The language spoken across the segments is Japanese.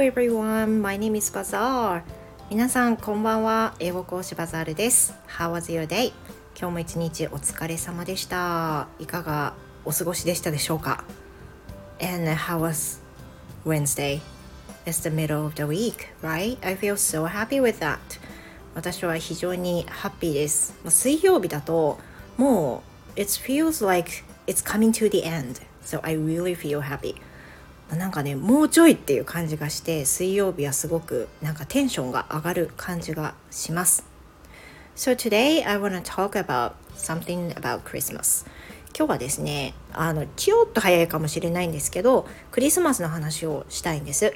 everyone, my name is Bazaar. 皆さんこんばんは。英語講師バザールです。How was your day? 今日も一日お疲れ様でした。いかがお過ごしでしたでしょうか And how was Wednesday? It's the middle of the week, right? I feel so happy with that. 私は非常にハッピーです。水曜日だともう It feels like it's coming to the end. So I really feel happy. なんかねもうちょいっていう感じがして水曜日はすごくなんかテンションが上がる感じがします。So today I want to talk about something about Christmas. 今日はですねあのちょっと早いかもしれないんですけどクリスマスの話をしたいんです。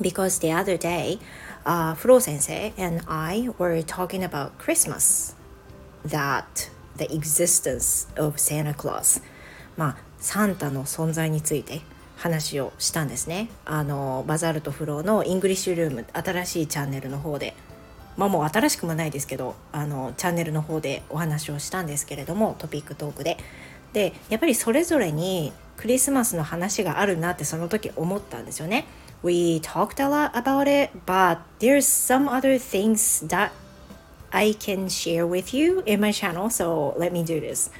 Because the other day, uh, フロー先生 and I were talking about Christmas that the existence of Santa Claus まあサンタの存在について話をしたんですね。あのバザールとフローのイングリッシュルーム新しいチャンネルの方で。まあもう新しくもないですけどあのチャンネルの方でお話をしたんですけれどもトピックトークで。でやっぱりそれぞれにクリスマスの話があるなってその時思ったんですよね。We talked a lot about it but there's some other things that I can share with you in my channel so let me do this.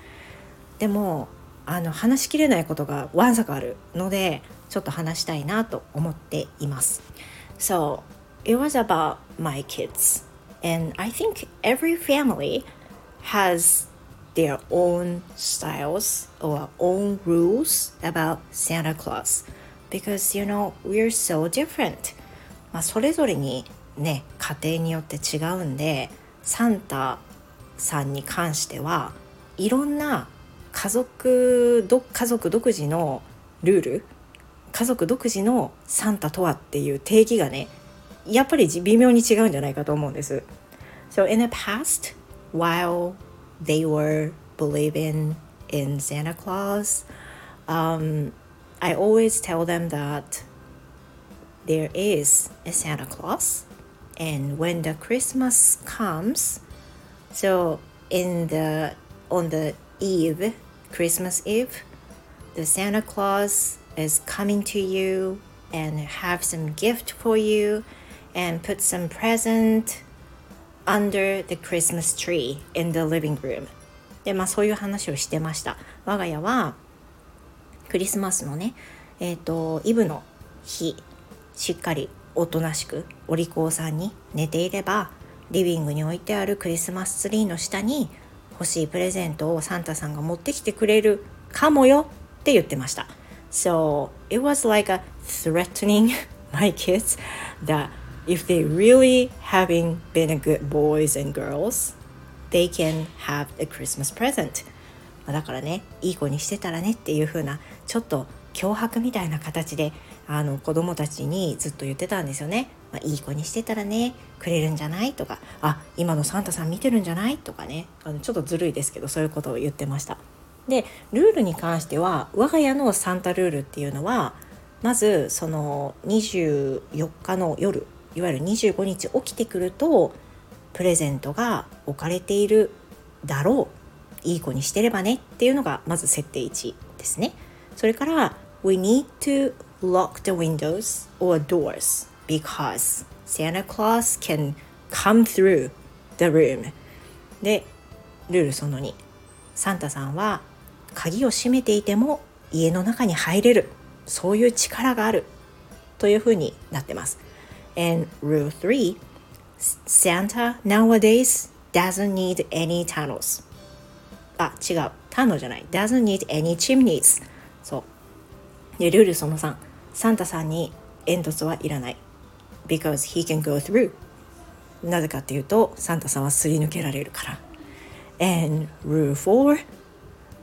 でもあの話しきれないことがわんさかあるのでちょっと話したいなと思っています。So it was about my kids and I think every family has their own styles or own rules about Santa Claus because you know we're so different まあそれぞれにね家庭によって違うんでサンタさんに関してはいろんな家族ど家族独自のルール家族独自のサンタとはっていう定義がねやっぱり微妙に違うんじゃないかと思うんです。So in the past, while they were believing in Santa Claus, um, I always tell them that there is a Santa Claus, and when the Christmas comes, so in the on the Eve, Christmas Eve, the Santa Claus is coming to you and have some gift for you and put some present under the Christmas tree in the living room でまあそういう話をしてました我が家はクリスマスのねえっ、ー、とイブの日しっかりおとなしくお利口さんに寝ていればリビングに置いてあるクリスマスツリーの下に欲しいプレゼントをサンタさんが持ってきてくれるかもよって言ってました。So it was like a threatening my kids that if they really having been a good boys and girls, they can have a Christmas present. だからね、いい子にしてたらねっていう風なちょっと脅迫みたいな形であの子供たちにずっと言ってたんですよね。まあ、いい子にしてたらねくれるんじゃない？とかあ今のサンタさん見てるんじゃない？とかねあのちょっとずるいですけどそういうことを言ってました。でルールに関しては我が家のサンタルールっていうのはまずその24日の夜いわゆる25日起きてくるとプレゼントが置かれているだろういい子にしてればねっていうのがまず設定1ですね。それから We need to lock the windows or doors because Santa Claus can come through the room でルールその2サンタさんは鍵を閉めていても家の中に入れるそういう力があるというふうになってます And rule 3 Santa nowadays doesn't need any tunnels あ違うタノじゃない doesn't need any chimneys そうでルールその3サンタさんに煙突はいらない because he can go through なぜかっていうとサンタさんはすり抜けられるから and rule 4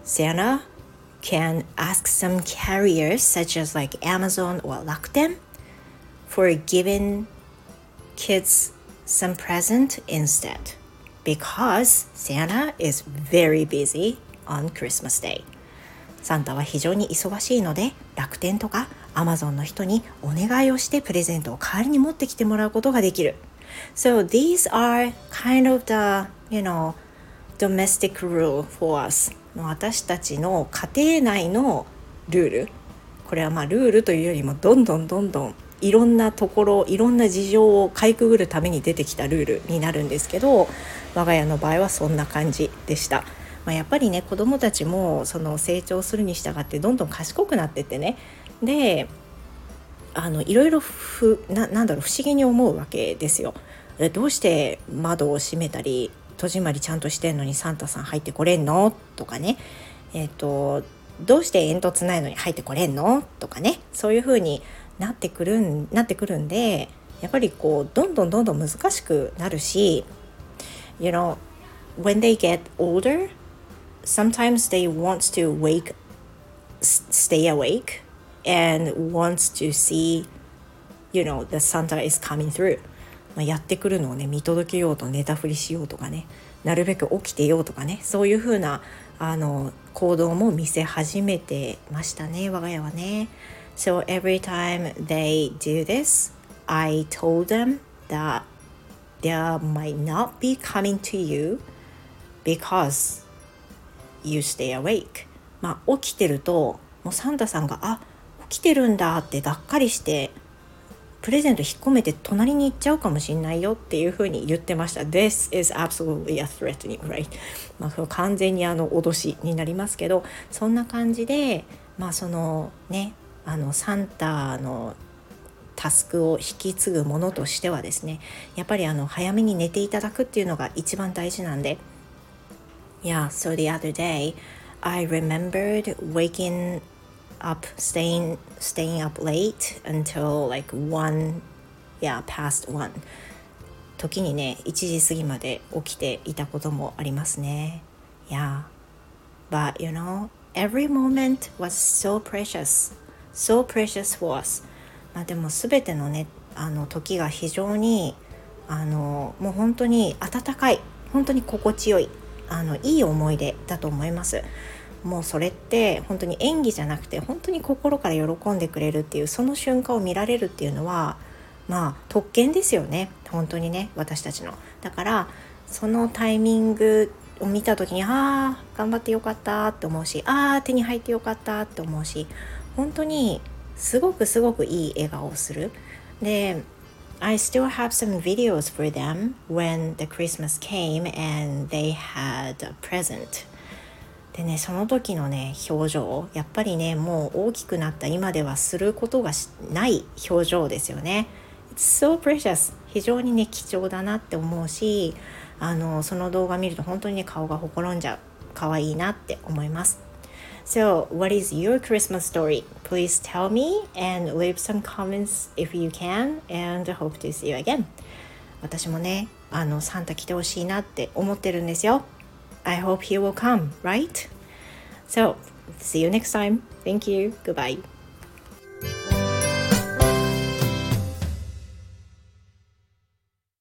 Santa can ask some carriers such as like Amazon or Rakuten for giving kids some present instead because Santa is very busy on Christmas Day サンタは非常に忙しいので楽天とか Amazon の人にお願いをしてプレゼントを代わりに持ってきてもらうことができる。So these are kind of the, you know, domestic rule for us. 私たちの家庭内のルール。これはまあルールというよりもどんどんどんどんいろんなところいろんな事情をかいくぐるために出てきたルールになるんですけど我が家の場合はそんな感じでした。まあ、やっぱりね子どもたちもその成長するに従ってどんどん賢くなってってね。であのいろいろふななんだろう不思議に思うわけですよ。どうして窓を閉めたり戸締まりちゃんとしてんのにサンタさん入ってこれんの？とかね。えっ、ー、とどうして煙突ないのに入ってこれんの？とかね。そういう風になってくるんなってくるんでやっぱりこうどんどんどんどん難しくなるし You know when they get older sometimes they want to wake stay awake and wants to see you know the Santa is coming through まあ、やってくるのをね見届けようと寝たふりしようとかねなるべく起きてようとかねそういう風なあな行動も見せ始めてましたね我が家はね。So every time they do this, I told them that there might not be coming to you because you stay awake. まあ起きてるともうサンタさんがあ起きてるんだってがっかりしてプレゼント引っ込めて隣に行っちゃうかもしんないよっていうふうに言ってました。This is absolutely a threatening, right? まあ、完全にあの脅しになりますけど、そんな感じで、まあそのね、あのサンタのタスクを引き継ぐものとしてはですね、やっぱりあの早めに寝ていただくっていうのが一番大事なんで。Yeah, so the other day I remembered waking up staying staying up late until like one yeah past one 時にね1時過ぎまで起きていたこともありますね yeah but you know every moment was so precious so precious for us まあでも全てのねあの時が非常にあのもう本当に温かい本当に心地よいあのいい思い出だと思いますもうそれって本当に演技じゃなくて本当に心から喜んでくれるっていうその瞬間を見られるっていうのはまあ特権ですよね本当にね私たちの。だからそのタイミングを見た時にああ頑張ってよかったって思うしああ手に入ってよかったって思うし本当にすごくすごくいい笑顔をする。で I still have some videos for them when the Christmas came and they had a present. でねその時のね表情やっぱりねもう大きくなった今ではすることがない表情ですよね。It's so precious 非常にね貴重だなって思うしあのその動画見ると本当にね顔がほころんじゃう可愛いなって思います。So, what is your Christmas story? Please tell me and leave some comments if you can and hope to see you again. 私もね、あのサンタ来てほしいなって思ってるんですよ。I hope he will come, right? So, see you next time. Thank you. Goodbye.